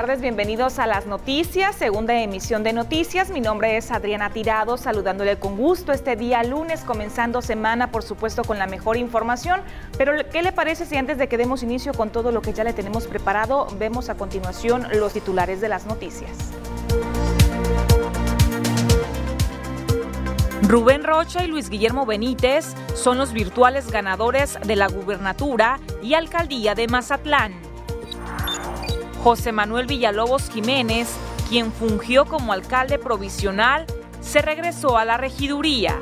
tardes, bienvenidos a las noticias, segunda emisión de noticias. Mi nombre es Adriana Tirado, saludándole con gusto este día lunes, comenzando semana, por supuesto, con la mejor información. Pero, ¿qué le parece si antes de que demos inicio con todo lo que ya le tenemos preparado, vemos a continuación los titulares de las noticias? Rubén Rocha y Luis Guillermo Benítez son los virtuales ganadores de la gubernatura y alcaldía de Mazatlán. José Manuel Villalobos Jiménez, quien fungió como alcalde provisional, se regresó a la regiduría.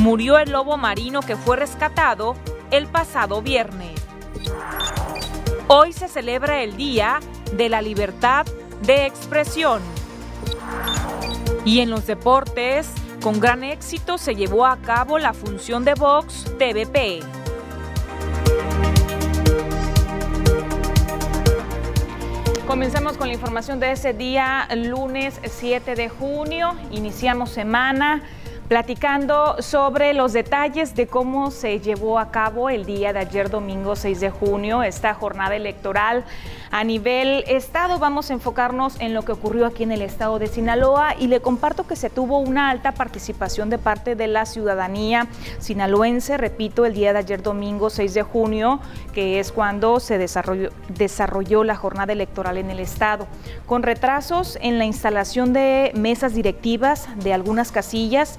Murió el lobo marino que fue rescatado el pasado viernes. Hoy se celebra el Día de la Libertad de Expresión. Y en los deportes, con gran éxito se llevó a cabo la función de Vox TVP. Comenzamos con la información de ese día, lunes 7 de junio. Iniciamos semana platicando sobre los detalles de cómo se llevó a cabo el día de ayer, domingo 6 de junio, esta jornada electoral a nivel estado. Vamos a enfocarnos en lo que ocurrió aquí en el estado de Sinaloa y le comparto que se tuvo una alta participación de parte de la ciudadanía sinaloense, repito, el día de ayer, domingo 6 de junio, que es cuando se desarrolló, desarrolló la jornada electoral en el estado, con retrasos en la instalación de mesas directivas de algunas casillas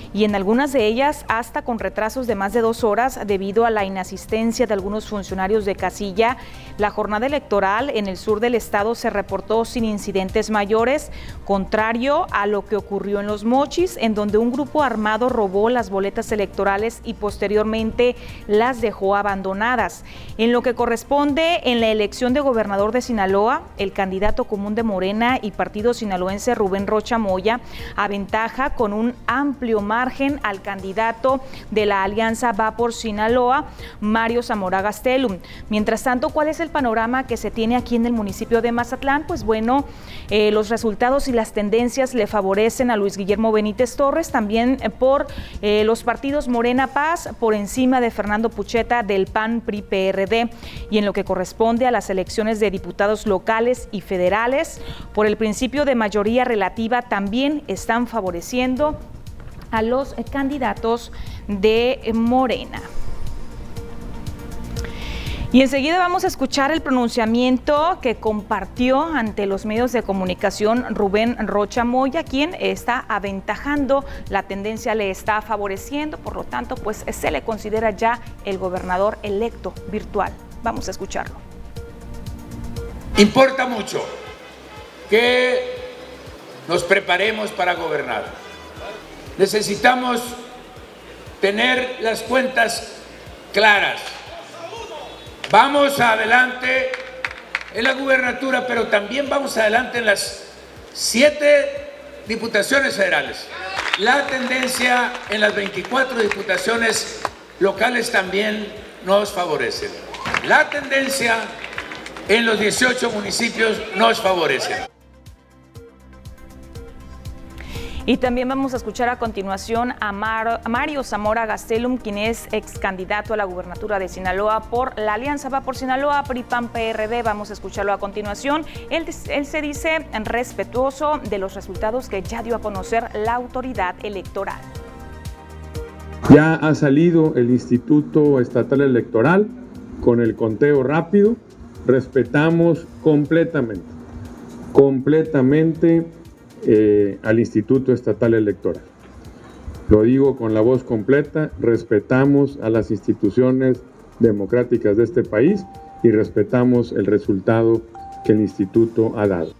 y en algunas de ellas hasta con retrasos de más de dos horas debido a la inasistencia de algunos funcionarios de casilla. La jornada electoral en el sur del estado se reportó sin incidentes mayores, contrario a lo que ocurrió en Los Mochis, en donde un grupo armado robó las boletas electorales y posteriormente las dejó abandonadas. En lo que corresponde en la elección de gobernador de Sinaloa, el candidato común de Morena y partido sinaloense Rubén Rocha Moya aventaja con un amplio margen al candidato de la Alianza Va por Sinaloa, Mario Zamora Gastelum. Mientras tanto, ¿cuál es el panorama que se tiene aquí en el municipio de Mazatlán? Pues bueno, eh, los resultados y las tendencias le favorecen a Luis Guillermo Benítez Torres, también eh, por eh, los partidos Morena Paz, por encima de Fernando Pucheta del PAN PRI PRD. Y en lo que corresponde a las elecciones de diputados locales y federales, por el principio de mayoría relativa también están favoreciendo a los candidatos de Morena. Y enseguida vamos a escuchar el pronunciamiento que compartió ante los medios de comunicación Rubén Rocha Moya, quien está aventajando, la tendencia le está favoreciendo, por lo tanto, pues se le considera ya el gobernador electo virtual. Vamos a escucharlo. Importa mucho que nos preparemos para gobernar necesitamos tener las cuentas claras. Vamos adelante en la gubernatura, pero también vamos adelante en las siete diputaciones federales. La tendencia en las 24 diputaciones locales también nos favorece. La tendencia en los 18 municipios nos favorece. Y también vamos a escuchar a continuación a, Mario Zamora Gastelum, quien es ex candidato a la gubernatura de Sinaloa por la Alianza Va por Sinaloa, PRIPAN PRD. Vamos a escucharlo a continuación. Él, él se dice respetuoso de los resultados que ya dio a conocer la autoridad electoral. Ya ha salido el Instituto Estatal Electoral con el conteo rápido. Respetamos completamente, completamente eh, al Instituto Estatal Electoral. Lo digo con la voz completa, respetamos a las instituciones democráticas de este país y respetamos el resultado que el instituto ha dado.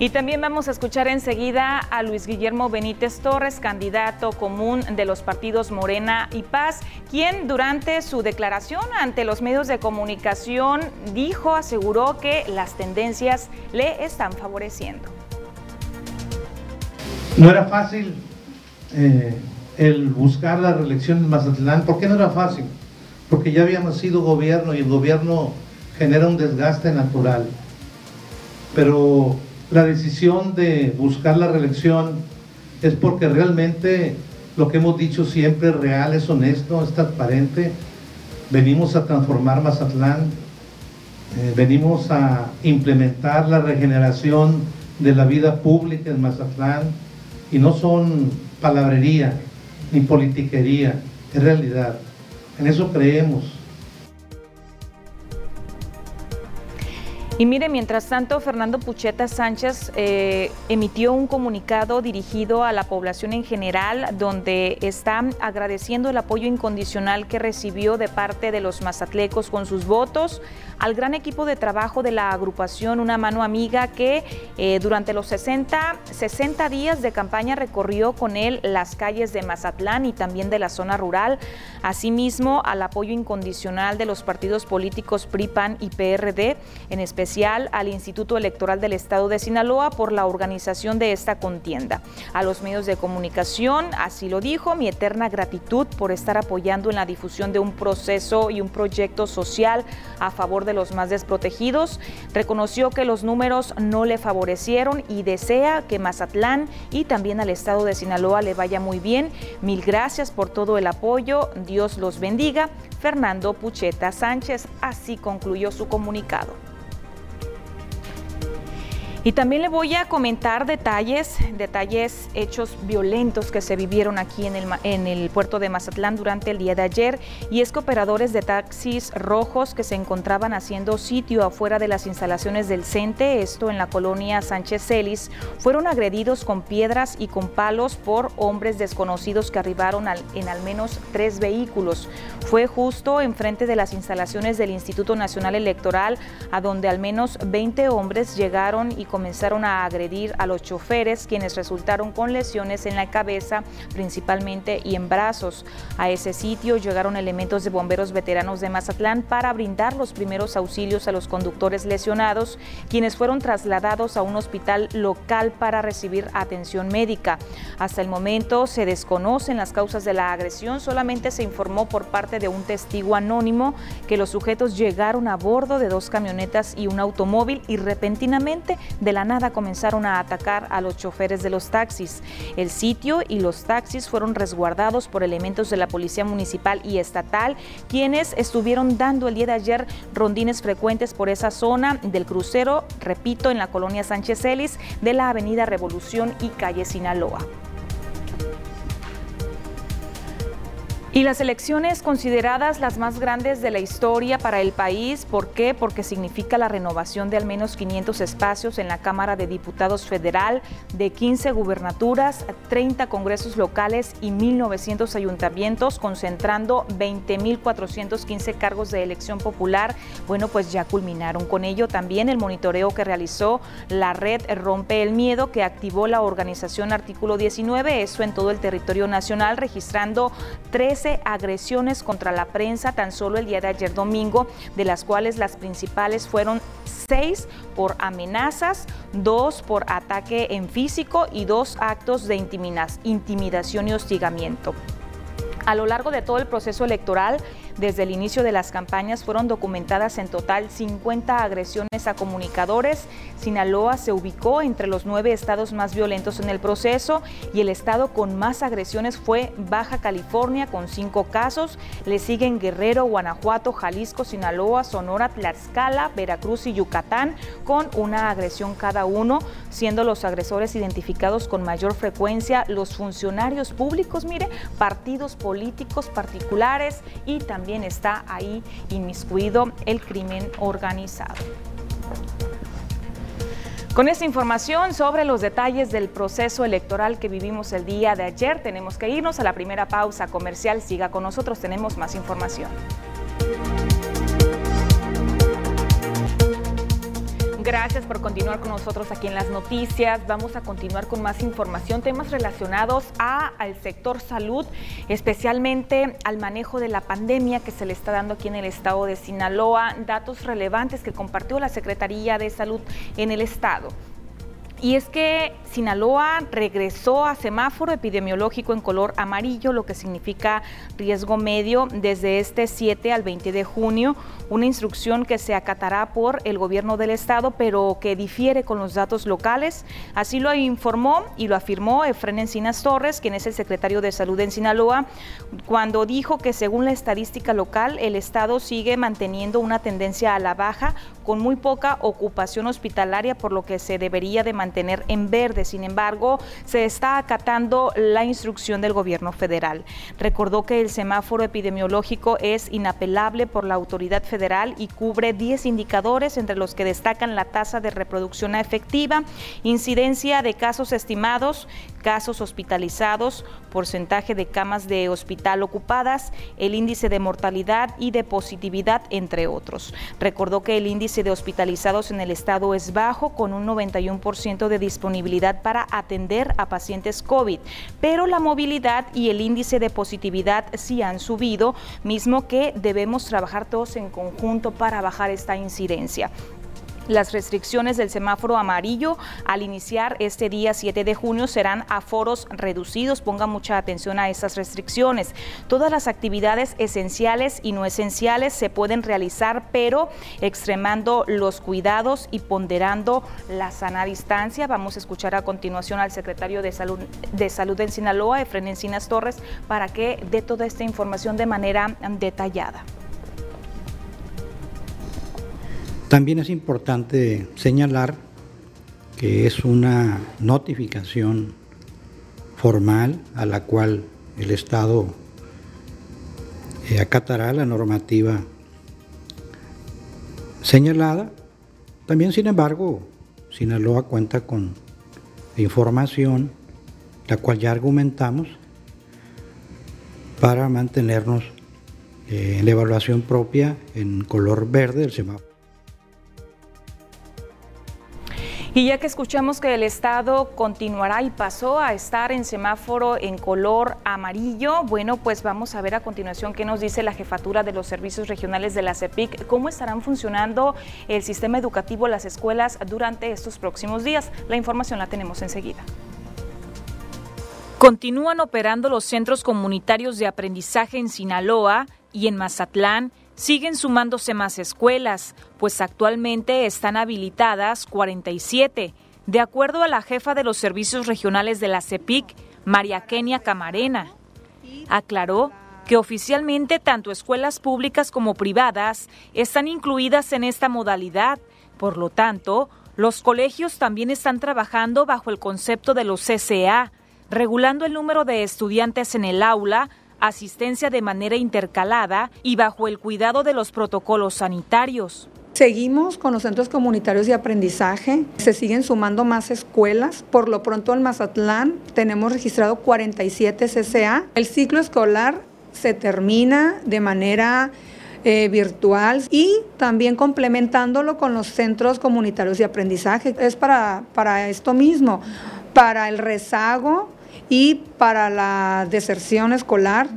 Y también vamos a escuchar enseguida a Luis Guillermo Benítez Torres, candidato común de los partidos Morena y Paz, quien durante su declaración ante los medios de comunicación dijo, aseguró que las tendencias le están favoreciendo. No era fácil eh, el buscar la reelección en Mazatlán. ¿Por qué no era fácil? Porque ya habíamos sido gobierno y el gobierno genera un desgaste natural. Pero la decisión de buscar la reelección es porque realmente lo que hemos dicho siempre es real, es honesto, es transparente. Venimos a transformar Mazatlán. Eh, venimos a implementar la regeneración de la vida pública en Mazatlán y no son palabrería ni politiquería, es realidad. En eso creemos. Y mire, mientras tanto, Fernando Pucheta Sánchez eh, emitió un comunicado dirigido a la población en general, donde está agradeciendo el apoyo incondicional que recibió de parte de los mazatlecos con sus votos, al gran equipo de trabajo de la agrupación Una Mano Amiga que eh, durante los 60, 60 días de campaña recorrió con él las calles de Mazatlán y también de la zona rural, asimismo al apoyo incondicional de los partidos políticos PRI, PAN y PRD, en especial al Instituto Electoral del Estado de Sinaloa por la organización de esta contienda. A los medios de comunicación, así lo dijo, mi eterna gratitud por estar apoyando en la difusión de un proceso y un proyecto social a favor de los más desprotegidos, reconoció que los números no le favorecieron y desea que Mazatlán y también al estado de Sinaloa le vaya muy bien. Mil gracias por todo el apoyo, Dios los bendiga. Fernando Pucheta Sánchez así concluyó su comunicado. Y también le voy a comentar detalles, detalles, hechos violentos que se vivieron aquí en el, en el puerto de Mazatlán durante el día de ayer. Y es que operadores de taxis rojos que se encontraban haciendo sitio afuera de las instalaciones del CENTE, esto en la colonia Sánchez Celis, fueron agredidos con piedras y con palos por hombres desconocidos que arribaron en al menos tres vehículos. Fue justo enfrente de las instalaciones del Instituto Nacional Electoral, a donde al menos 20 hombres llegaron y comenzaron a agredir a los choferes, quienes resultaron con lesiones en la cabeza principalmente y en brazos. A ese sitio llegaron elementos de bomberos veteranos de Mazatlán para brindar los primeros auxilios a los conductores lesionados, quienes fueron trasladados a un hospital local para recibir atención médica. Hasta el momento se desconocen las causas de la agresión, solamente se informó por parte de un testigo anónimo que los sujetos llegaron a bordo de dos camionetas y un automóvil y repentinamente de la nada comenzaron a atacar a los choferes de los taxis. El sitio y los taxis fueron resguardados por elementos de la Policía Municipal y Estatal, quienes estuvieron dando el día de ayer rondines frecuentes por esa zona del crucero, repito, en la colonia Sánchez Celis, de la Avenida Revolución y calle Sinaloa. Y las elecciones consideradas las más grandes de la historia para el país, ¿por qué? Porque significa la renovación de al menos 500 espacios en la Cámara de Diputados Federal, de 15 gubernaturas, 30 congresos locales y 1.900 ayuntamientos, concentrando 20.415 cargos de elección popular. Bueno, pues ya culminaron con ello también el monitoreo que realizó la red Rompe el Miedo, que activó la organización Artículo 19, eso en todo el territorio nacional, registrando 13 agresiones contra la prensa tan solo el día de ayer domingo, de las cuales las principales fueron seis por amenazas, dos por ataque en físico y dos actos de intimidación y hostigamiento. A lo largo de todo el proceso electoral, desde el inicio de las campañas fueron documentadas en total 50 agresiones a comunicadores. Sinaloa se ubicó entre los nueve estados más violentos en el proceso y el estado con más agresiones fue Baja California con cinco casos. Le siguen Guerrero, Guanajuato, Jalisco, Sinaloa, Sonora, Tlaxcala, Veracruz y Yucatán con una agresión cada uno, siendo los agresores identificados con mayor frecuencia los funcionarios públicos, mire, partidos políticos particulares y también está ahí inmiscuido el crimen organizado. Con esta información sobre los detalles del proceso electoral que vivimos el día de ayer, tenemos que irnos a la primera pausa comercial. Siga con nosotros, tenemos más información. Gracias por continuar con nosotros aquí en las noticias. Vamos a continuar con más información, temas relacionados a, al sector salud, especialmente al manejo de la pandemia que se le está dando aquí en el estado de Sinaloa, datos relevantes que compartió la Secretaría de Salud en el estado. Y es que Sinaloa regresó a semáforo epidemiológico en color amarillo, lo que significa riesgo medio desde este 7 al 20 de junio, una instrucción que se acatará por el gobierno del estado, pero que difiere con los datos locales. Así lo informó y lo afirmó Efren Encinas Torres, quien es el secretario de Salud en Sinaloa, cuando dijo que según la estadística local, el estado sigue manteniendo una tendencia a la baja con muy poca ocupación hospitalaria, por lo que se debería de mantener mantener en verde. Sin embargo, se está acatando la instrucción del gobierno federal. Recordó que el semáforo epidemiológico es inapelable por la autoridad federal y cubre 10 indicadores, entre los que destacan la tasa de reproducción efectiva, incidencia de casos estimados, casos hospitalizados, porcentaje de camas de hospital ocupadas, el índice de mortalidad y de positividad, entre otros. Recordó que el índice de hospitalizados en el estado es bajo, con un 91% de disponibilidad para atender a pacientes COVID, pero la movilidad y el índice de positividad sí han subido, mismo que debemos trabajar todos en conjunto para bajar esta incidencia. Las restricciones del semáforo amarillo al iniciar este día 7 de junio serán a foros reducidos. Ponga mucha atención a estas restricciones. Todas las actividades esenciales y no esenciales se pueden realizar, pero extremando los cuidados y ponderando la sana distancia. Vamos a escuchar a continuación al secretario de Salud, de Salud en Sinaloa, Efren Encinas Torres, para que dé toda esta información de manera detallada. También es importante señalar que es una notificación formal a la cual el Estado eh, acatará la normativa señalada. También, sin embargo, Sinaloa cuenta con información, la cual ya argumentamos, para mantenernos eh, en la evaluación propia en color verde del semáforo. Y ya que escuchamos que el estado continuará y pasó a estar en semáforo en color amarillo, bueno, pues vamos a ver a continuación qué nos dice la jefatura de los servicios regionales de la CEPIC, cómo estarán funcionando el sistema educativo, las escuelas durante estos próximos días. La información la tenemos enseguida. Continúan operando los centros comunitarios de aprendizaje en Sinaloa y en Mazatlán siguen sumándose más escuelas, pues actualmente están habilitadas 47, de acuerdo a la jefa de los servicios regionales de la CEPIC, María Kenia Camarena. Aclaró que oficialmente tanto escuelas públicas como privadas están incluidas en esta modalidad, por lo tanto, los colegios también están trabajando bajo el concepto de los CCA, regulando el número de estudiantes en el aula asistencia de manera intercalada y bajo el cuidado de los protocolos sanitarios. Seguimos con los centros comunitarios de aprendizaje, se siguen sumando más escuelas. Por lo pronto en Mazatlán tenemos registrado 47 CCA. El ciclo escolar se termina de manera eh, virtual y también complementándolo con los centros comunitarios de aprendizaje. Es para, para esto mismo, para el rezago y para la deserción escolar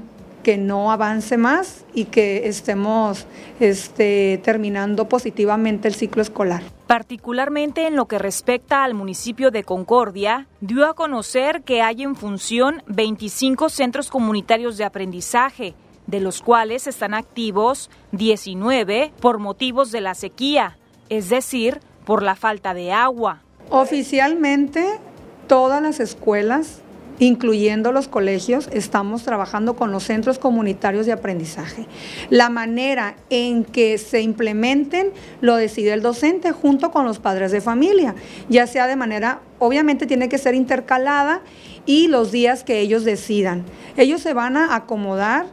que no avance más y que estemos este, terminando positivamente el ciclo escolar. Particularmente en lo que respecta al municipio de Concordia, dio a conocer que hay en función 25 centros comunitarios de aprendizaje, de los cuales están activos 19 por motivos de la sequía, es decir, por la falta de agua. Oficialmente, todas las escuelas incluyendo los colegios, estamos trabajando con los centros comunitarios de aprendizaje. La manera en que se implementen lo decide el docente junto con los padres de familia, ya sea de manera, obviamente tiene que ser intercalada y los días que ellos decidan. Ellos se van a acomodar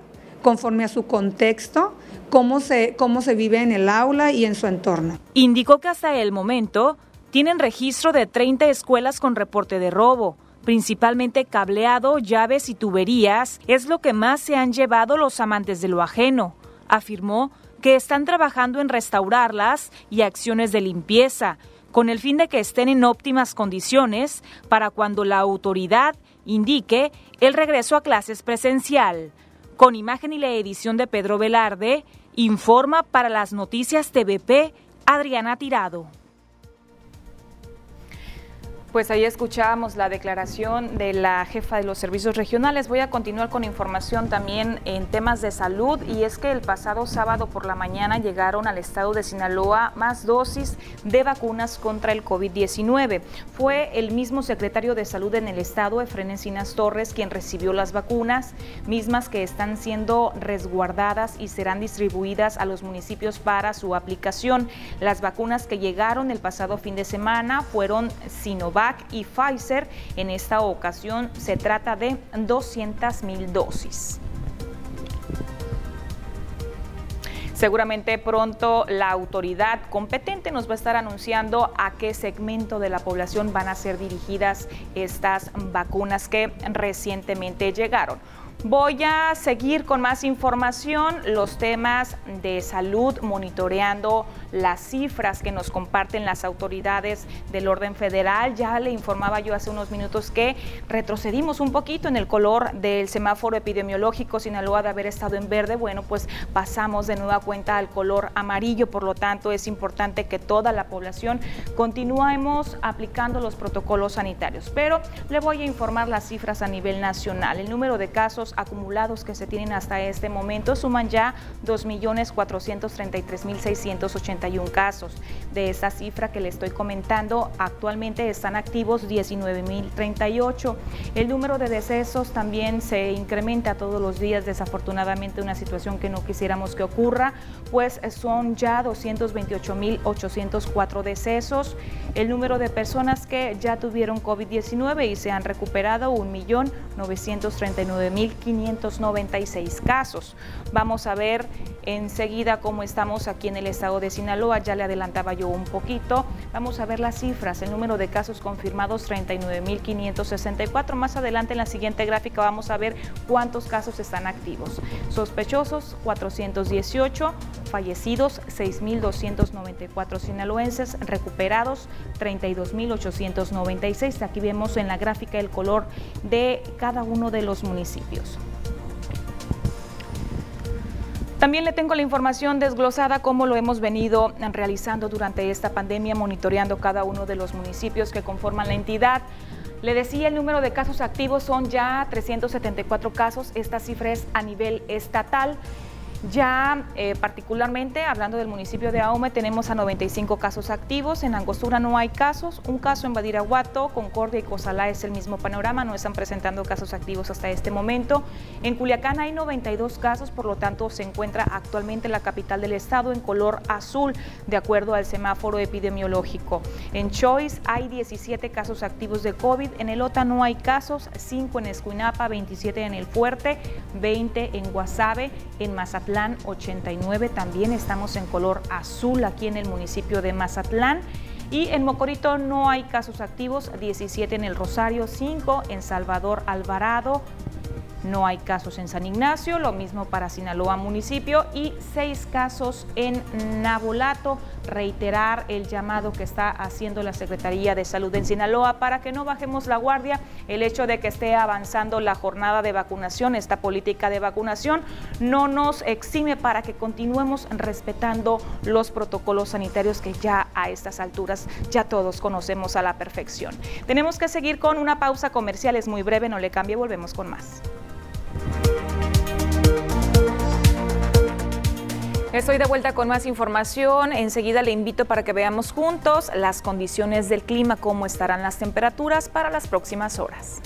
conforme a su contexto, cómo se, cómo se vive en el aula y en su entorno. Indicó que hasta el momento tienen registro de 30 escuelas con reporte de robo principalmente cableado, llaves y tuberías, es lo que más se han llevado los amantes de lo ajeno. Afirmó que están trabajando en restaurarlas y acciones de limpieza, con el fin de que estén en óptimas condiciones para cuando la autoridad indique el regreso a clases presencial. Con imagen y la edición de Pedro Velarde, informa para las noticias TVP Adriana Tirado. Pues ahí escuchábamos la declaración de la jefa de los servicios regionales. Voy a continuar con información también en temas de salud y es que el pasado sábado por la mañana llegaron al estado de Sinaloa más dosis de vacunas contra el COVID-19. Fue el mismo secretario de salud en el estado, Efren Encinas Torres, quien recibió las vacunas, mismas que están siendo resguardadas y serán distribuidas a los municipios para su aplicación. Las vacunas que llegaron el pasado fin de semana fueron Sinovac y Pfizer. En esta ocasión se trata de 200 mil dosis. Seguramente pronto la autoridad competente nos va a estar anunciando a qué segmento de la población van a ser dirigidas estas vacunas que recientemente llegaron. Voy a seguir con más información, los temas de salud, monitoreando las cifras que nos comparten las autoridades del orden federal. Ya le informaba yo hace unos minutos que retrocedimos un poquito en el color del semáforo epidemiológico Sinaloa de haber estado en verde. Bueno, pues pasamos de nueva cuenta al color amarillo, por lo tanto es importante que toda la población continuemos aplicando los protocolos sanitarios. Pero le voy a informar las cifras a nivel nacional. El número de casos acumulados que se tienen hasta este momento suman ya 2.433.681 casos. De esta cifra que le estoy comentando, actualmente están activos 19.038. El número de decesos también se incrementa todos los días, desafortunadamente una situación que no quisiéramos que ocurra, pues son ya 228.804 decesos. El número de personas que ya tuvieron COVID-19 y se han recuperado, 1.939.000 596 casos. Vamos a ver enseguida cómo estamos aquí en el estado de Sinaloa, ya le adelantaba yo un poquito. Vamos a ver las cifras, el número de casos confirmados 39.564. Más adelante en la siguiente gráfica vamos a ver cuántos casos están activos. Sospechosos 418, fallecidos 6.294 sinaloenses, recuperados 32.896. Aquí vemos en la gráfica el color de cada uno de los municipios. También le tengo la información desglosada como lo hemos venido realizando durante esta pandemia, monitoreando cada uno de los municipios que conforman la entidad. Le decía, el número de casos activos son ya 374 casos. Esta cifra es a nivel estatal. Ya eh, particularmente hablando del municipio de Aume tenemos a 95 casos activos, en Angostura no hay casos, un caso en Badiraguato, Concordia y Cozalá es el mismo panorama, no están presentando casos activos hasta este momento. En Culiacán hay 92 casos, por lo tanto se encuentra actualmente la capital del estado en color azul de acuerdo al semáforo epidemiológico. En Choice hay 17 casos activos de COVID, en el OTA no hay casos, 5 en Escuinapa, 27 en El Fuerte, 20 en Guasave, en Mazatlán Mazatlán 89, también estamos en color azul aquí en el municipio de Mazatlán. Y en Mocorito no hay casos activos, 17 en el Rosario, 5 en Salvador Alvarado, no hay casos en San Ignacio, lo mismo para Sinaloa municipio y seis casos en Nabolato. Reiterar el llamado que está haciendo la Secretaría de Salud en Sinaloa para que no bajemos la guardia. El hecho de que esté avanzando la jornada de vacunación, esta política de vacunación, no nos exime para que continuemos respetando los protocolos sanitarios que ya a estas alturas ya todos conocemos a la perfección. Tenemos que seguir con una pausa comercial, es muy breve, no le cambie, volvemos con más. Estoy de vuelta con más información. Enseguida le invito para que veamos juntos las condiciones del clima, cómo estarán las temperaturas para las próximas horas.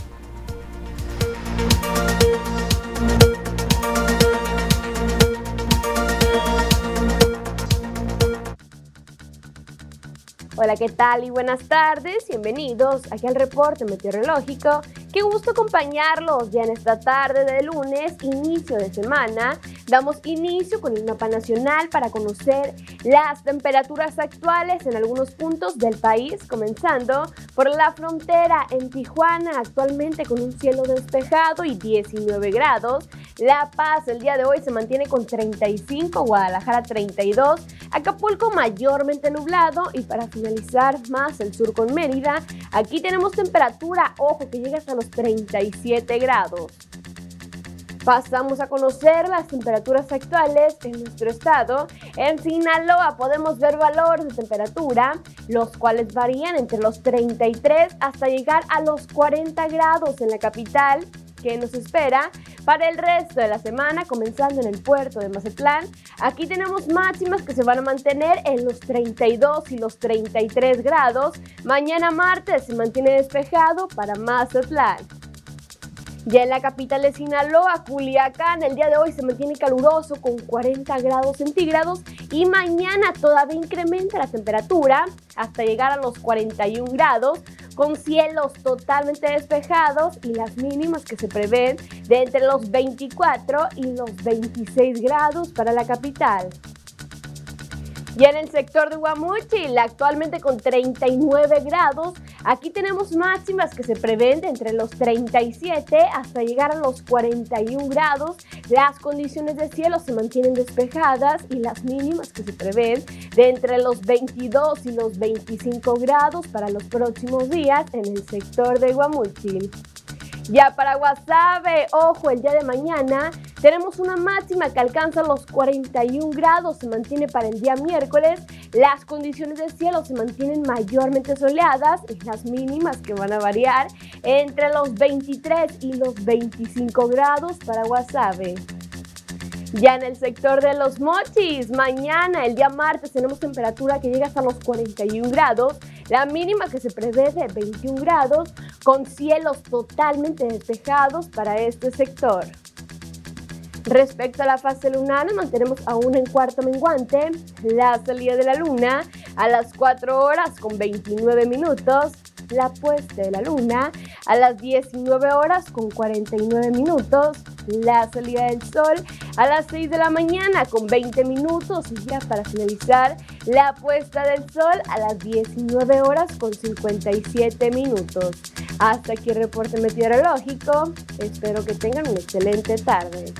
Hola, ¿qué tal y buenas tardes? Bienvenidos aquí al reporte meteorológico. Qué gusto acompañarlos ya en esta tarde de lunes, inicio de semana. Damos inicio con el mapa nacional para conocer las temperaturas actuales en algunos puntos del país, comenzando por la frontera en Tijuana, actualmente con un cielo despejado y 19 grados. La Paz el día de hoy se mantiene con 35, Guadalajara 32, Acapulco mayormente nublado y para finalizar más el sur con Mérida, aquí tenemos temperatura, ojo que llega hasta los 37 grados. Pasamos a conocer las temperaturas actuales en nuestro estado. En Sinaloa podemos ver valores de temperatura, los cuales varían entre los 33 hasta llegar a los 40 grados en la capital, que nos espera para el resto de la semana, comenzando en el puerto de Mazatlán. Aquí tenemos máximas que se van a mantener en los 32 y los 33 grados. Mañana martes se mantiene despejado para Mazatlán. Ya en la capital de Sinaloa, Culiacán, el día de hoy se mantiene caluroso con 40 grados centígrados y mañana todavía incrementa la temperatura hasta llegar a los 41 grados con cielos totalmente despejados y las mínimas que se prevén de entre los 24 y los 26 grados para la capital. Y en el sector de Guamuchil, actualmente con 39 grados, aquí tenemos máximas que se prevén de entre los 37 hasta llegar a los 41 grados. Las condiciones de cielo se mantienen despejadas y las mínimas que se prevén de entre los 22 y los 25 grados para los próximos días en el sector de Guamuchil. Ya para Guasave, ojo, el día de mañana tenemos una máxima que alcanza los 41 grados, se mantiene para el día miércoles. Las condiciones del cielo se mantienen mayormente soleadas y las mínimas que van a variar entre los 23 y los 25 grados para Guasave. Ya en el sector de los mochis, mañana, el día martes, tenemos temperatura que llega hasta los 41 grados. La mínima que se prevé de 21 grados, con cielos totalmente despejados para este sector. Respecto a la fase lunar, nos mantenemos aún en cuarto menguante. La salida de la luna a las 4 horas con 29 minutos. La puesta de la luna a las 19 horas con 49 minutos. La salida del sol a las 6 de la mañana con 20 minutos. Y ya para finalizar, la puesta del sol a las 19 horas con 57 minutos. Hasta aquí el reporte meteorológico. Espero que tengan una excelente tarde.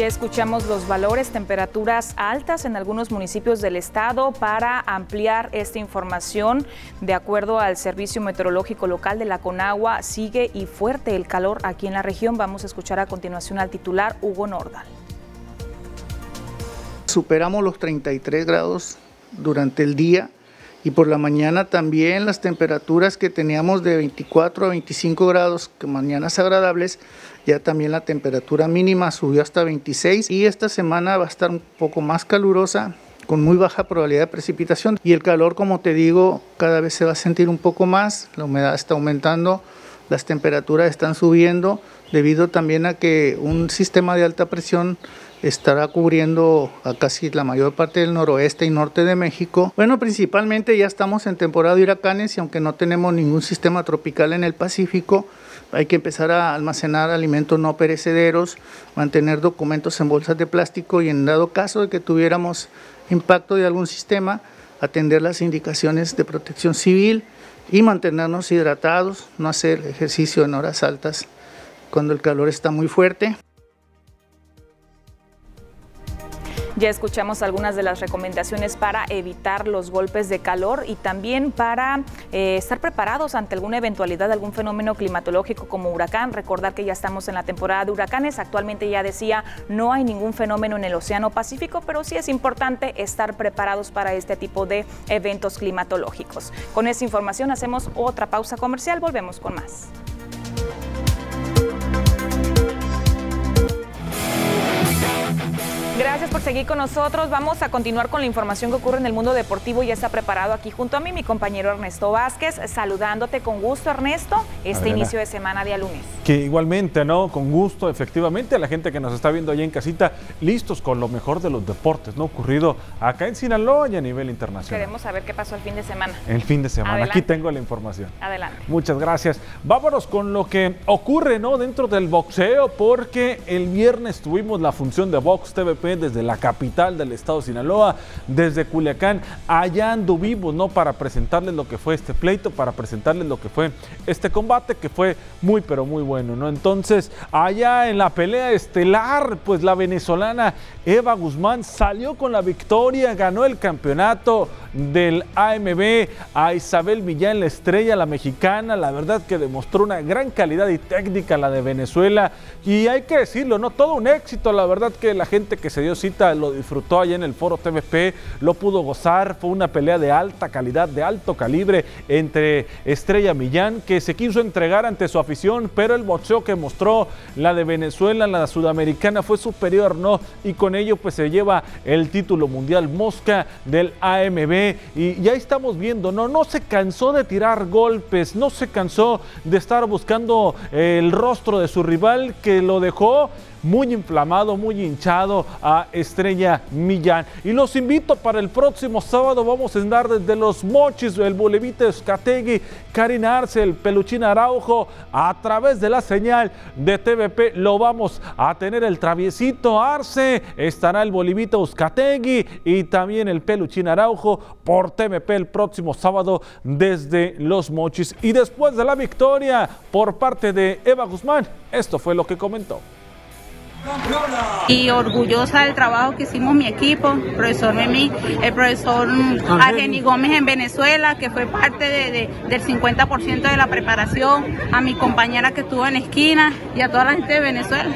Ya escuchamos los valores, temperaturas altas en algunos municipios del estado. Para ampliar esta información, de acuerdo al Servicio Meteorológico Local de la Conagua, sigue y fuerte el calor aquí en la región. Vamos a escuchar a continuación al titular Hugo Nordal. Superamos los 33 grados durante el día y por la mañana también las temperaturas que teníamos de 24 a 25 grados, que mañanas agradables, ya también la temperatura mínima subió hasta 26 y esta semana va a estar un poco más calurosa con muy baja probabilidad de precipitación y el calor como te digo cada vez se va a sentir un poco más, la humedad está aumentando, las temperaturas están subiendo debido también a que un sistema de alta presión estará cubriendo a casi la mayor parte del noroeste y norte de México. Bueno, principalmente ya estamos en temporada de huracanes y aunque no tenemos ningún sistema tropical en el Pacífico, hay que empezar a almacenar alimentos no perecederos, mantener documentos en bolsas de plástico y en dado caso de que tuviéramos impacto de algún sistema, atender las indicaciones de protección civil y mantenernos hidratados, no hacer ejercicio en horas altas cuando el calor está muy fuerte. Ya escuchamos algunas de las recomendaciones para evitar los golpes de calor y también para eh, estar preparados ante alguna eventualidad algún fenómeno climatológico como huracán. Recordar que ya estamos en la temporada de huracanes. Actualmente ya decía, no hay ningún fenómeno en el Océano Pacífico, pero sí es importante estar preparados para este tipo de eventos climatológicos. Con esa información hacemos otra pausa comercial. Volvemos con más. Gracias por seguir con nosotros. Vamos a continuar con la información que ocurre en el mundo deportivo. Ya está preparado aquí junto a mí mi compañero Ernesto Vázquez, saludándote con gusto, Ernesto, este inicio de semana de lunes. Que igualmente, ¿no? Con gusto, efectivamente, a la gente que nos está viendo allá en casita, listos con lo mejor de los deportes, ¿no? Ocurrido acá en Sinaloa y a nivel internacional. Queremos saber qué pasó el fin de semana. El fin de semana. Aquí tengo la información. Adelante. Muchas gracias. Vámonos con lo que ocurre, ¿no? Dentro del boxeo, porque el viernes tuvimos la función de Box TVP desde la capital del estado Sinaloa, desde Culiacán. Allá anduvimos, ¿no? Para presentarles lo que fue este pleito, para presentarles lo que fue este combate, que fue muy, pero muy bueno, ¿no? Entonces, allá en la pelea estelar, pues la venezolana Eva Guzmán salió con la victoria, ganó el campeonato del AMB a Isabel Millán, la estrella, la mexicana, la verdad que demostró una gran calidad y técnica la de Venezuela y hay que decirlo, ¿no? Todo un éxito, la verdad que la gente que se dio cita lo disfrutó allá en el foro TVP, lo pudo gozar, fue una pelea de alta calidad, de alto calibre entre Estrella Millán que se quiso entregar ante su afición, pero el boxeo que mostró la de Venezuela, la sudamericana fue superior, ¿no? Y con ello pues se lleva el título mundial Mosca del AMB y ya estamos viendo, ¿no? No se cansó de tirar golpes, no se cansó de estar buscando el rostro de su rival que lo dejó muy inflamado, muy hinchado a Estrella Millán. Y los invito para el próximo sábado, vamos a andar desde los Mochis, el Bolevite Escategui, Karina Arce, el Peluchín Araujo, a través de la señal de TVP lo vamos a tener el Traviesito Arce, estará el Bolivito Uzcategui y también el Peluchín Araujo por TVP el próximo sábado desde Los Mochis. Y después de la victoria por parte de Eva Guzmán, esto fue lo que comentó. Y orgullosa del trabajo que hicimos mi equipo, el profesor Memi, el profesor Ageni Gómez en Venezuela, que fue parte de, del 50% de la preparación, a mi compañera que estuvo en esquina y a toda la gente de Venezuela.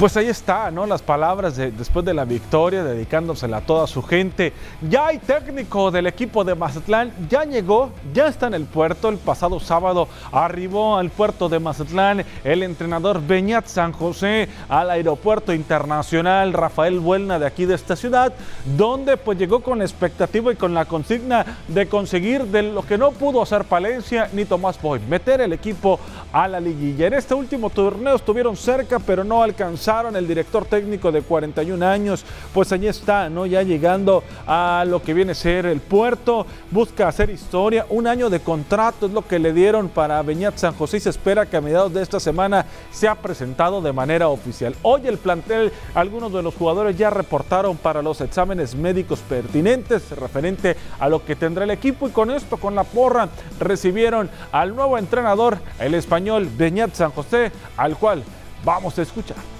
Pues ahí está, ¿no? Las palabras de, después de la victoria, dedicándosela a toda su gente. Ya hay técnico del equipo de Mazatlán, ya llegó, ya está en el puerto. El pasado sábado arribó al puerto de Mazatlán el entrenador Beñat San José al aeropuerto internacional Rafael Buelna de aquí de esta ciudad, donde pues llegó con expectativa y con la consigna de conseguir de lo que no pudo hacer Palencia ni Tomás Boy, meter el equipo a la liguilla. En este último torneo estuvieron cerca, pero no alcanzaron el director técnico de 41 años, pues allí está, ¿no? Ya llegando a lo que viene a ser el puerto, busca hacer historia, un año de contrato es lo que le dieron para Beñat San José y se espera que a mediados de esta semana sea presentado de manera oficial. Hoy el plantel, algunos de los jugadores ya reportaron para los exámenes médicos pertinentes referente a lo que tendrá el equipo y con esto, con la porra, recibieron al nuevo entrenador, el español Beñat San José, al cual vamos a escuchar.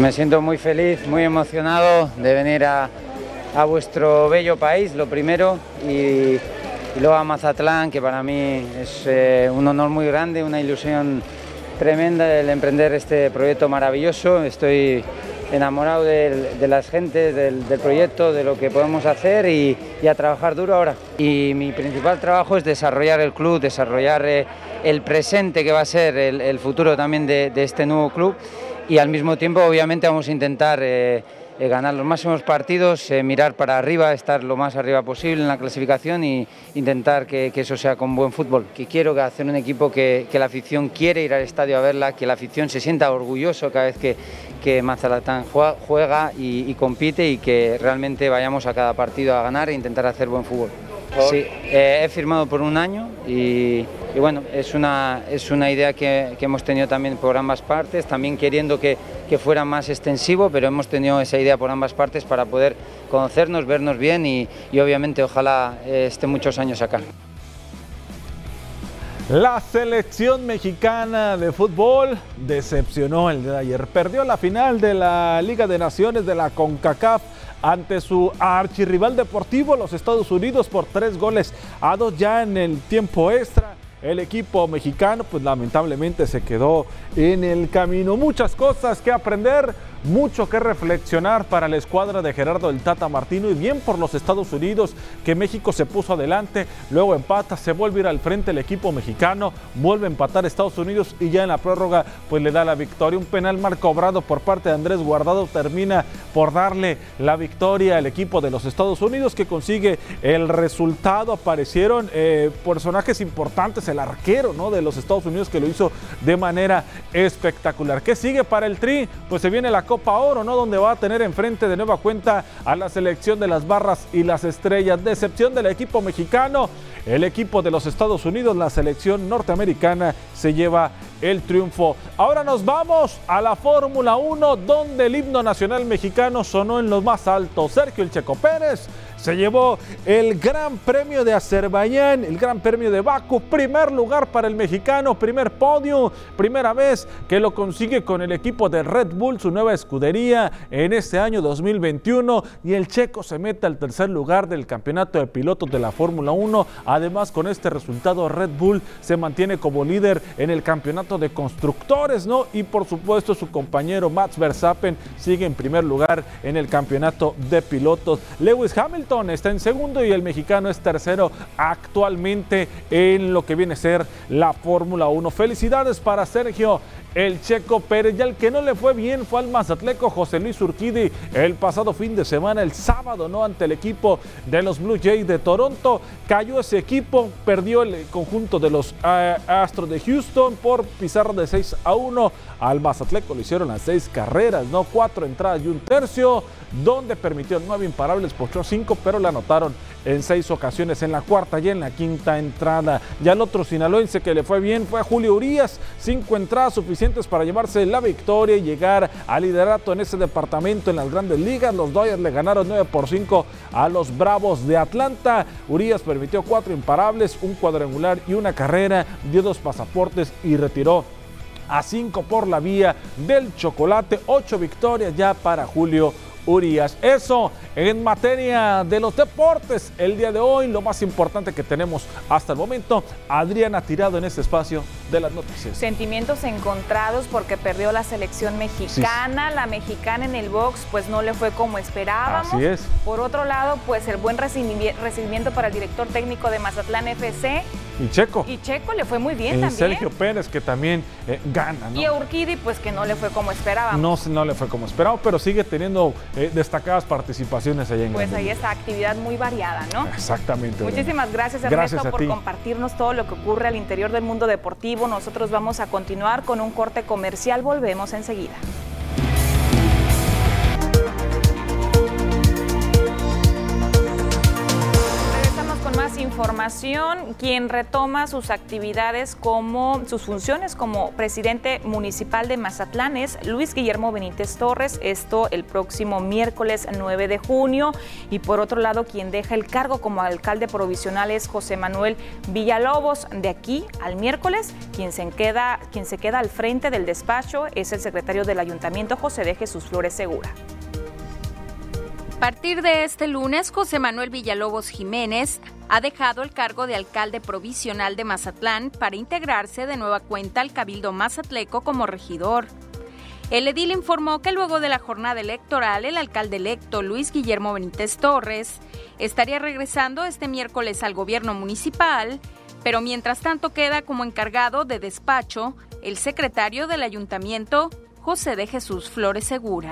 Me siento muy feliz, muy emocionado de venir a, vuestro bello país, lo primero, y, luego a Mazatlán, que para mí es eh, un honor muy grande, una ilusión tremenda el emprender este proyecto maravilloso. Estoy enamorado de, las gentes, del, proyecto, de lo que podemos hacer y, a trabajar duro ahora. Y mi principal trabajo es desarrollar el club, desarrollar eh, el presente que va a ser el, futuro también de este nuevo club y al mismo tiempo obviamente vamos a intentar eh, eh, ganar los máximos partidos, eh, mirar para arriba, estar lo más arriba posible en la clasificación y intentar que, eso sea con buen fútbol. Que quiero hacer un equipo que, la afición quiere ir al estadio a verla, que la afición se sienta orgulloso cada vez que, que juega, y compite y que realmente vayamos a cada partido a ganar e intentar hacer buen fútbol. Sí, he firmado por un año y, y bueno, es una, es una idea que, que, hemos tenido también por ambas partes, también queriendo que, que, fuera más extensivo, pero hemos tenido esa idea por ambas partes para poder conocernos, vernos bien y, y obviamente ojalá eh, esté muchos años acá. La selección mexicana de fútbol decepcionó el de ayer. Perdió la final de la Liga de Naciones de la CONCACAF ante su archirrival deportivo, los Estados Unidos, por tres goles a dos ya en el tiempo extra. El equipo mexicano, pues lamentablemente se quedó en el camino. Muchas cosas que aprender mucho que reflexionar para la escuadra de Gerardo del Tata Martino y bien por los Estados Unidos que México se puso adelante, luego empata, se vuelve a ir al frente el equipo mexicano, vuelve a empatar Estados Unidos y ya en la prórroga pues le da la victoria. Un penal mal cobrado por parte de Andrés Guardado termina por darle la victoria al equipo de los Estados Unidos que consigue el resultado. Aparecieron eh, personajes importantes, el arquero ¿no? de los Estados Unidos que lo hizo de manera espectacular. ¿Qué sigue para el Tri? Pues se viene la Copa Oro, ¿no? Donde va a tener enfrente de nueva cuenta a la selección de las barras y las estrellas. Decepción del equipo mexicano. El equipo de los Estados Unidos, la selección norteamericana, se lleva el triunfo. Ahora nos vamos a la Fórmula 1 donde el himno nacional mexicano sonó en los más altos. Sergio El Checo Pérez se llevó el Gran Premio de Azerbaiyán, el Gran Premio de Baku, primer lugar para el mexicano, primer podio, primera vez que lo consigue con el equipo de Red Bull, su nueva escudería en este año 2021 y el checo se mete al tercer lugar del campeonato de pilotos de la Fórmula 1. Además, con este resultado Red Bull se mantiene como líder en el campeonato de constructores, ¿no? Y por supuesto su compañero Max Verstappen sigue en primer lugar en el campeonato de pilotos. Lewis Hamilton está en segundo y el mexicano es tercero actualmente en lo que viene a ser la Fórmula 1. Felicidades para Sergio el Checo Pérez. Y al que no le fue bien fue al Mazatleco José Luis Urquidi el pasado fin de semana, el sábado, ¿no? Ante el equipo de los Blue Jays de Toronto. Cayó ese equipo, perdió el conjunto de los eh, Astros de Houston por pizarra de 6 a 1. Al Mazatleco lo hicieron las seis carreras, ¿no? Cuatro entradas y un tercio, donde permitió nueve imparables, pochó cinco, pero le anotaron en seis ocasiones, en la cuarta y en la quinta entrada. Ya el otro sinaloense que le fue bien fue a Julio Urias, cinco entradas suficientes para llevarse la victoria y llegar al liderato en ese departamento en las grandes ligas. Los Dodgers le ganaron 9 por 5 a los Bravos de Atlanta. Urias permitió cuatro imparables, un cuadrangular y una carrera, dio dos pasaportes y retiró a cinco por la vía del chocolate. Ocho victorias ya para Julio Urias. Eso en materia de los deportes. El día de hoy, lo más importante que tenemos hasta el momento, Adriana tirado en este espacio de las noticias. Sentimientos encontrados porque perdió la selección mexicana. La mexicana en el box, pues no le fue como esperábamos. Así es. Por otro lado, pues el buen recibimiento para el director técnico de Mazatlán FC. Y Checo. Y Checo le fue muy bien y también. Sergio Pérez, que también eh, gana, ¿no? Y a Urquidi, pues que no le fue como esperábamos. No, no le fue como esperado, pero sigue teniendo eh, destacadas participaciones allá en Pues ahí está actividad muy variada, ¿no? Exactamente. Muchísimas gracias, Ernesto, por compartirnos todo lo que ocurre al interior del mundo deportivo. Nosotros vamos a continuar con un corte comercial. Volvemos enseguida. Información, quien retoma sus actividades como sus funciones como presidente municipal de Mazatlán es Luis Guillermo Benítez Torres, esto el próximo miércoles 9 de junio. Y por otro lado, quien deja el cargo como alcalde provisional es José Manuel Villalobos. De aquí al miércoles, quien se queda, quien se queda al frente del despacho es el secretario del ayuntamiento José de Jesús Flores Segura. A partir de este lunes, José Manuel Villalobos Jiménez ha dejado el cargo de alcalde provisional de Mazatlán para integrarse de nueva cuenta al Cabildo Mazatleco como regidor. El edil informó que luego de la jornada electoral, el alcalde electo Luis Guillermo Benítez Torres estaría regresando este miércoles al gobierno municipal, pero mientras tanto queda como encargado de despacho el secretario del ayuntamiento, José de Jesús Flores Segura.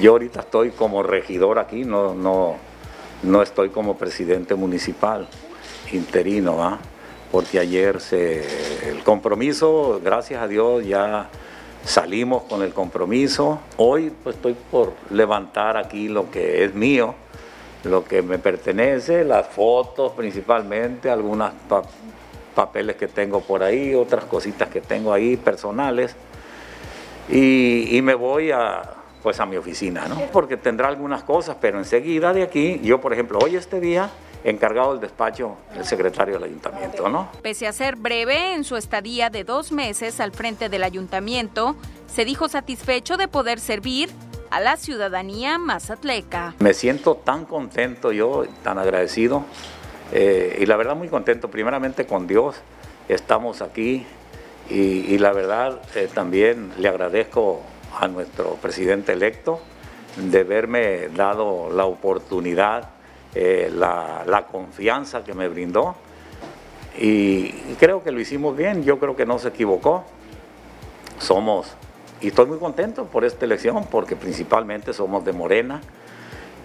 Yo ahorita estoy como regidor aquí, no, no, no estoy como presidente municipal interino, ¿va? porque ayer se, el compromiso, gracias a Dios, ya salimos con el compromiso. Hoy pues estoy por levantar aquí lo que es mío, lo que me pertenece, las fotos principalmente, algunos papeles que tengo por ahí, otras cositas que tengo ahí personales y, me voy a, pues a mi oficina, ¿no? Porque tendrá algunas cosas, pero enseguida de aquí, yo por ejemplo, hoy este día, encargado del despacho el secretario del ayuntamiento, ¿no? Pese a ser breve en su estadía de dos meses al frente del ayuntamiento, se dijo satisfecho de poder servir a la ciudadanía mazatleca. Me siento tan contento yo, tan agradecido, eh, y la verdad muy contento, primeramente con Dios, estamos aquí y, la verdad, eh, también le agradezco a nuestro presidente electo de haberme dado la oportunidad, eh, la, confianza que me brindó. Y creo que lo hicimos bien, yo creo que no se equivocó. Somos, y estoy muy contento por esta elección, porque principalmente somos de Morena.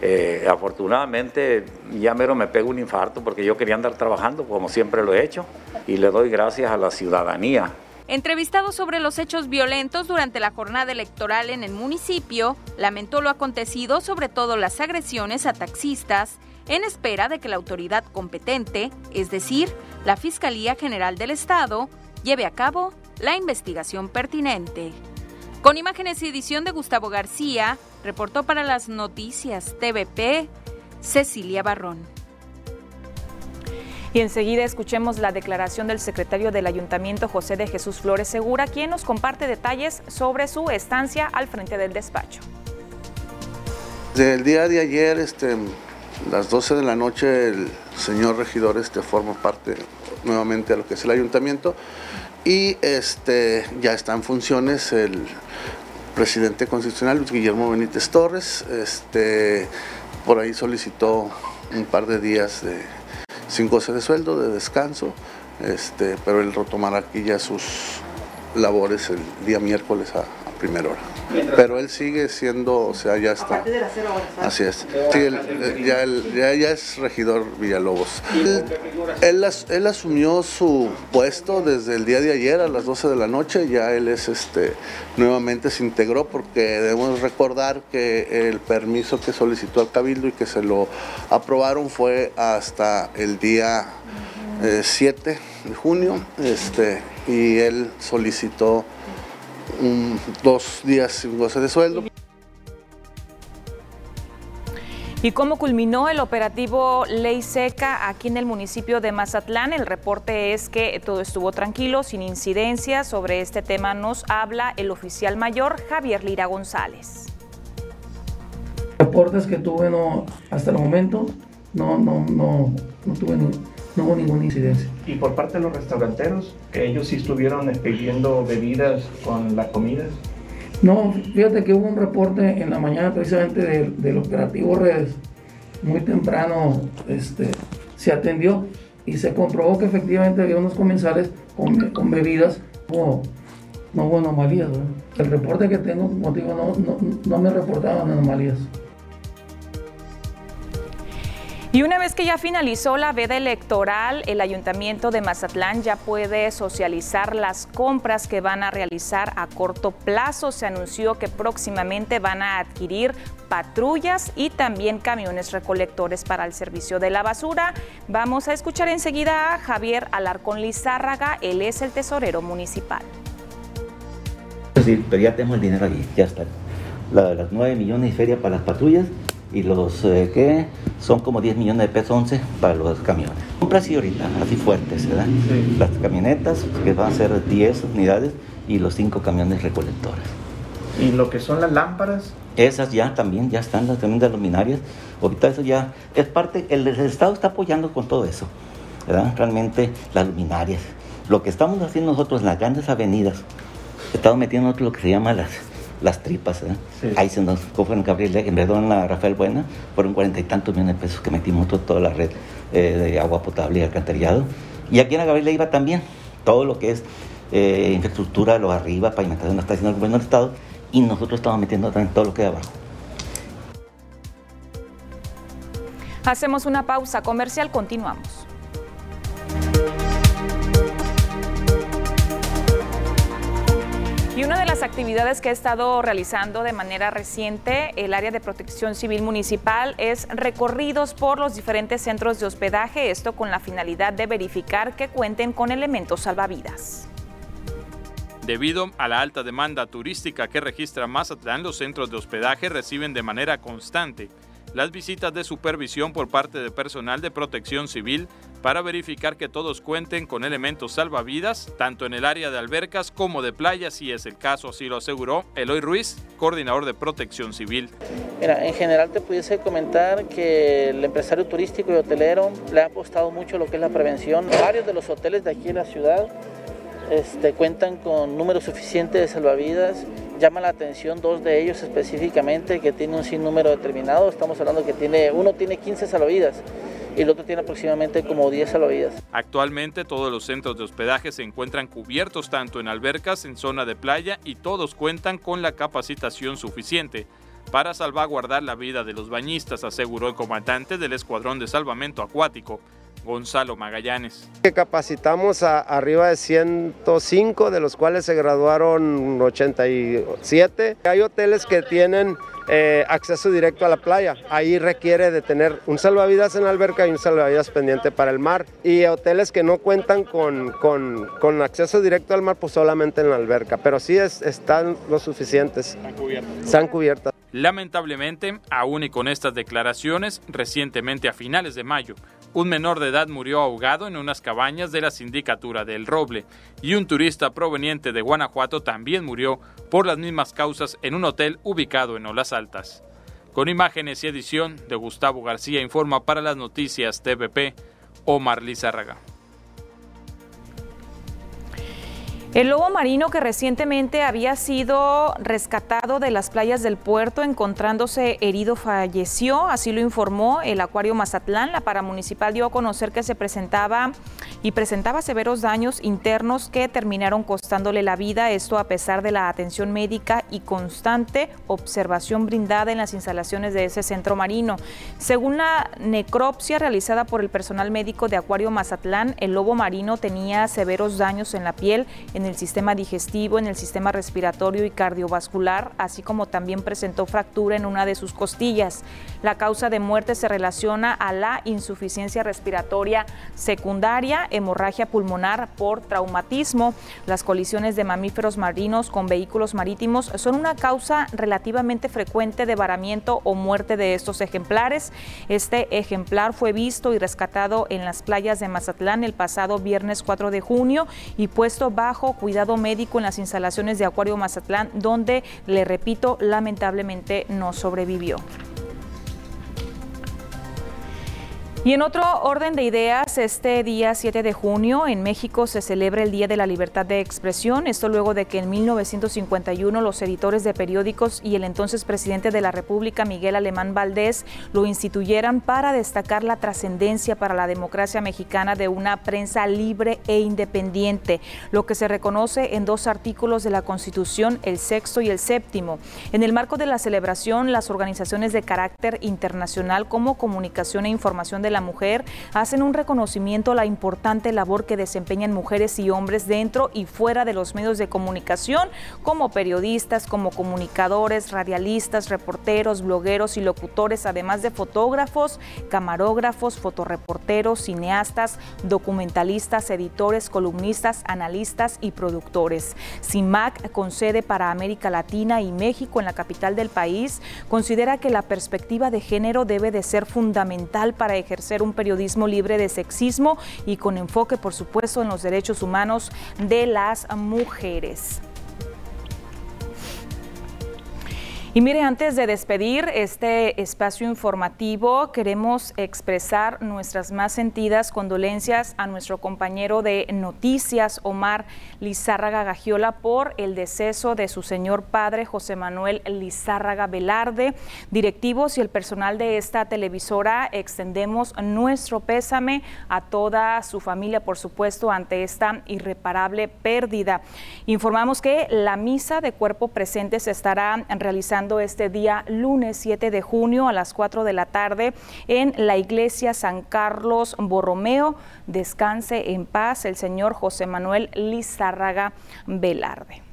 Eh, afortunadamente ya mero me pego un infarto porque yo quería andar trabajando como siempre lo he hecho y le doy gracias a la ciudadanía Entrevistado sobre los hechos violentos durante la jornada electoral en el municipio, lamentó lo acontecido, sobre todo las agresiones a taxistas, en espera de que la autoridad competente, es decir, la Fiscalía General del Estado, lleve a cabo la investigación pertinente. Con imágenes y edición de Gustavo García, reportó para las noticias TVP Cecilia Barrón. Y enseguida escuchemos la declaración del secretario del Ayuntamiento José de Jesús Flores Segura, quien nos comparte detalles sobre su estancia al frente del despacho. Desde el día de ayer, este, las 12 de la noche, el señor regidor este, forma parte nuevamente de lo que es el ayuntamiento y este, ya está en funciones el presidente constitucional Guillermo Benítez Torres. Este, por ahí solicitó un par de días de sin goce de sueldo, de descanso, este, pero él retomará aquí ya sus labores el día miércoles a, primera hora. Pero él sigue siendo, o sea, ya está. A partir de las horas. Así es. Sí, él, ya, ya, es regidor Villalobos. Él, él, asumió su puesto desde el día de ayer a las 12 de la noche. Ya él es este nuevamente se integró porque debemos recordar que el permiso que solicitó al Cabildo y que se lo aprobaron fue hasta el día 7 eh, de junio. Este, y él solicitó dos días sin goce de sueldo. ¿Y cómo culminó el operativo Ley Seca aquí en el municipio de Mazatlán? El reporte es que todo estuvo tranquilo, sin incidencias. Sobre este tema nos habla el oficial mayor Javier Lira González. Reportes que tuve no, hasta el momento no, no, no, no tuve ni, no hubo ninguna incidencia. ¿Y por parte de los restauranteros, que ellos sí estuvieron pidiendo bebidas con la comida? No, fíjate que hubo un reporte en la mañana precisamente del, operativo Redes, muy temprano este, se atendió y se comprobó que efectivamente había unos comensales con, bebidas, no hubo anomalías. El reporte que tengo, como digo, no, no, no me reportaban anomalías. Y una vez que ya finalizó la veda electoral, el Ayuntamiento de Mazatlán ya puede socializar las compras que van a realizar a corto plazo. Se anunció que próximamente van a adquirir patrullas y también camiones recolectores para el servicio de la basura. Vamos a escuchar enseguida a Javier Alarcón Lizárraga, él es el tesorero municipal. Pero ya tenemos el dinero ahí, ya está. La, las 9 millones de feria para las patrullas y los eh, que son como 10 millones de pesos 11 para los camiones. Compras y ahorita, así fuertes, ¿verdad? Las camionetas, que van a ser 10 unidades y los 5 camiones recolectores. ¿Y lo que son las lámparas? Esas ya también, ya están las tremendas luminarias. Ahorita eso ya es parte, el, el Estado está apoyando con todo eso, ¿verdad? Realmente las luminarias. Lo que estamos haciendo nosotros en las grandes avenidas, estamos metiendo lo que se llama las las tripas. ¿eh? Ahí se nos en Gabriel, en en la Rafael Buena, fueron cuarenta y tantos millones de pesos que metimos toda la red eh, de agua potable y alcantarillado. Y aquí en la Gabriel iba también todo lo que es eh, infraestructura, lo arriba, pavimentación, está haciendo el gobierno del Estado, y nosotros estamos metiendo también todo lo que hay abajo. Hacemos una pausa comercial, continuamos. Las actividades que ha estado realizando de manera reciente el área de protección civil municipal es recorridos por los diferentes centros de hospedaje, esto con la finalidad de verificar que cuenten con elementos salvavidas. Debido a la alta demanda turística que registra Mazatlán, los centros de hospedaje reciben de manera constante las visitas de supervisión por parte de personal de protección civil para verificar que todos cuenten con elementos salvavidas, tanto en el área de albercas como de playas, si es el caso, así lo aseguró Eloy Ruiz, coordinador de protección civil. Mira, en general te pudiese comentar que el empresario turístico y hotelero le ha apostado mucho lo que es la prevención. Varios de los hoteles de aquí en la ciudad este, cuentan con número suficiente de salvavidas. Llama la atención dos de ellos específicamente que tienen un sinnúmero determinado. Estamos hablando que tiene, uno tiene 15 salvavidas y el otro tiene aproximadamente como 10 salvavidas. Actualmente todos los centros de hospedaje se encuentran cubiertos tanto en albercas, en zona de playa y todos cuentan con la capacitación suficiente para salvaguardar la vida de los bañistas, aseguró el comandante del Escuadrón de Salvamento Acuático, Gonzalo Magallanes. Capacitamos a arriba de 105, de los cuales se graduaron 87. Hay hoteles que tienen eh, acceso directo a la playa. Ahí requiere de tener un salvavidas en la alberca y un salvavidas pendiente para el mar. Y hoteles que no cuentan con, con, con acceso directo al mar, pues solamente en la alberca. Pero sí es, están lo suficientes. Están cubiertas. Están cubiertas. Lamentablemente, aún y con estas declaraciones, recientemente a finales de mayo, un menor de edad murió ahogado en unas cabañas de la sindicatura del Roble y un turista proveniente de Guanajuato también murió por las mismas causas en un hotel ubicado en Olas Altas. Con imágenes y edición de Gustavo García informa para las noticias TVP Omar Lizárraga. El lobo marino que recientemente había sido rescatado de las playas del puerto encontrándose herido falleció, así lo informó el Acuario Mazatlán. La paramunicipal dio a conocer que se presentaba y presentaba severos daños internos que terminaron costándole la vida, esto a pesar de la atención médica y constante observación brindada en las instalaciones de ese centro marino. Según la necropsia realizada por el personal médico de Acuario Mazatlán, el lobo marino tenía severos daños en la piel, el sistema digestivo, en el sistema respiratorio y cardiovascular, así como también presentó fractura en una de sus costillas. La causa de muerte se relaciona a la insuficiencia respiratoria secundaria, hemorragia pulmonar por traumatismo. Las colisiones de mamíferos marinos con vehículos marítimos son una causa relativamente frecuente de varamiento o muerte de estos ejemplares. Este ejemplar fue visto y rescatado en las playas de Mazatlán el pasado viernes 4 de junio y puesto bajo cuidado médico en las instalaciones de Acuario Mazatlán, donde, le repito, lamentablemente no sobrevivió. Y en otro orden de ideas, este día 7 de junio en México se celebra el Día de la Libertad de Expresión, esto luego de que en 1951 los editores de periódicos y el entonces presidente de la República, Miguel Alemán Valdés, lo instituyeran para destacar la trascendencia para la democracia mexicana de una prensa libre e independiente, lo que se reconoce en dos artículos de la Constitución, el sexto y el séptimo. En el marco de la celebración, las organizaciones de carácter internacional como Comunicación e Información de la mujer hacen un reconocimiento a la importante labor que desempeñan mujeres y hombres dentro y fuera de los medios de comunicación, como periodistas, como comunicadores, radialistas, reporteros, blogueros y locutores, además de fotógrafos, camarógrafos, fotoreporteros, cineastas, documentalistas, editores, columnistas, analistas y productores. CIMAC, con sede para América Latina y México en la capital del país, considera que la perspectiva de género debe de ser fundamental para ejercer ser un periodismo libre de sexismo y con enfoque, por supuesto, en los derechos humanos de las mujeres. Y mire, antes de despedir este espacio informativo, queremos expresar nuestras más sentidas condolencias a nuestro compañero de noticias, Omar Lizárraga Gagiola, por el deceso de su señor padre, José Manuel Lizárraga Velarde. Directivos y el personal de esta televisora extendemos nuestro pésame a toda su familia, por supuesto, ante esta irreparable pérdida. Informamos que la misa de cuerpo presente se estará este día lunes 7 de junio a las 4 de la tarde en la iglesia San Carlos Borromeo. Descanse en paz el señor José Manuel Lizárraga Velarde.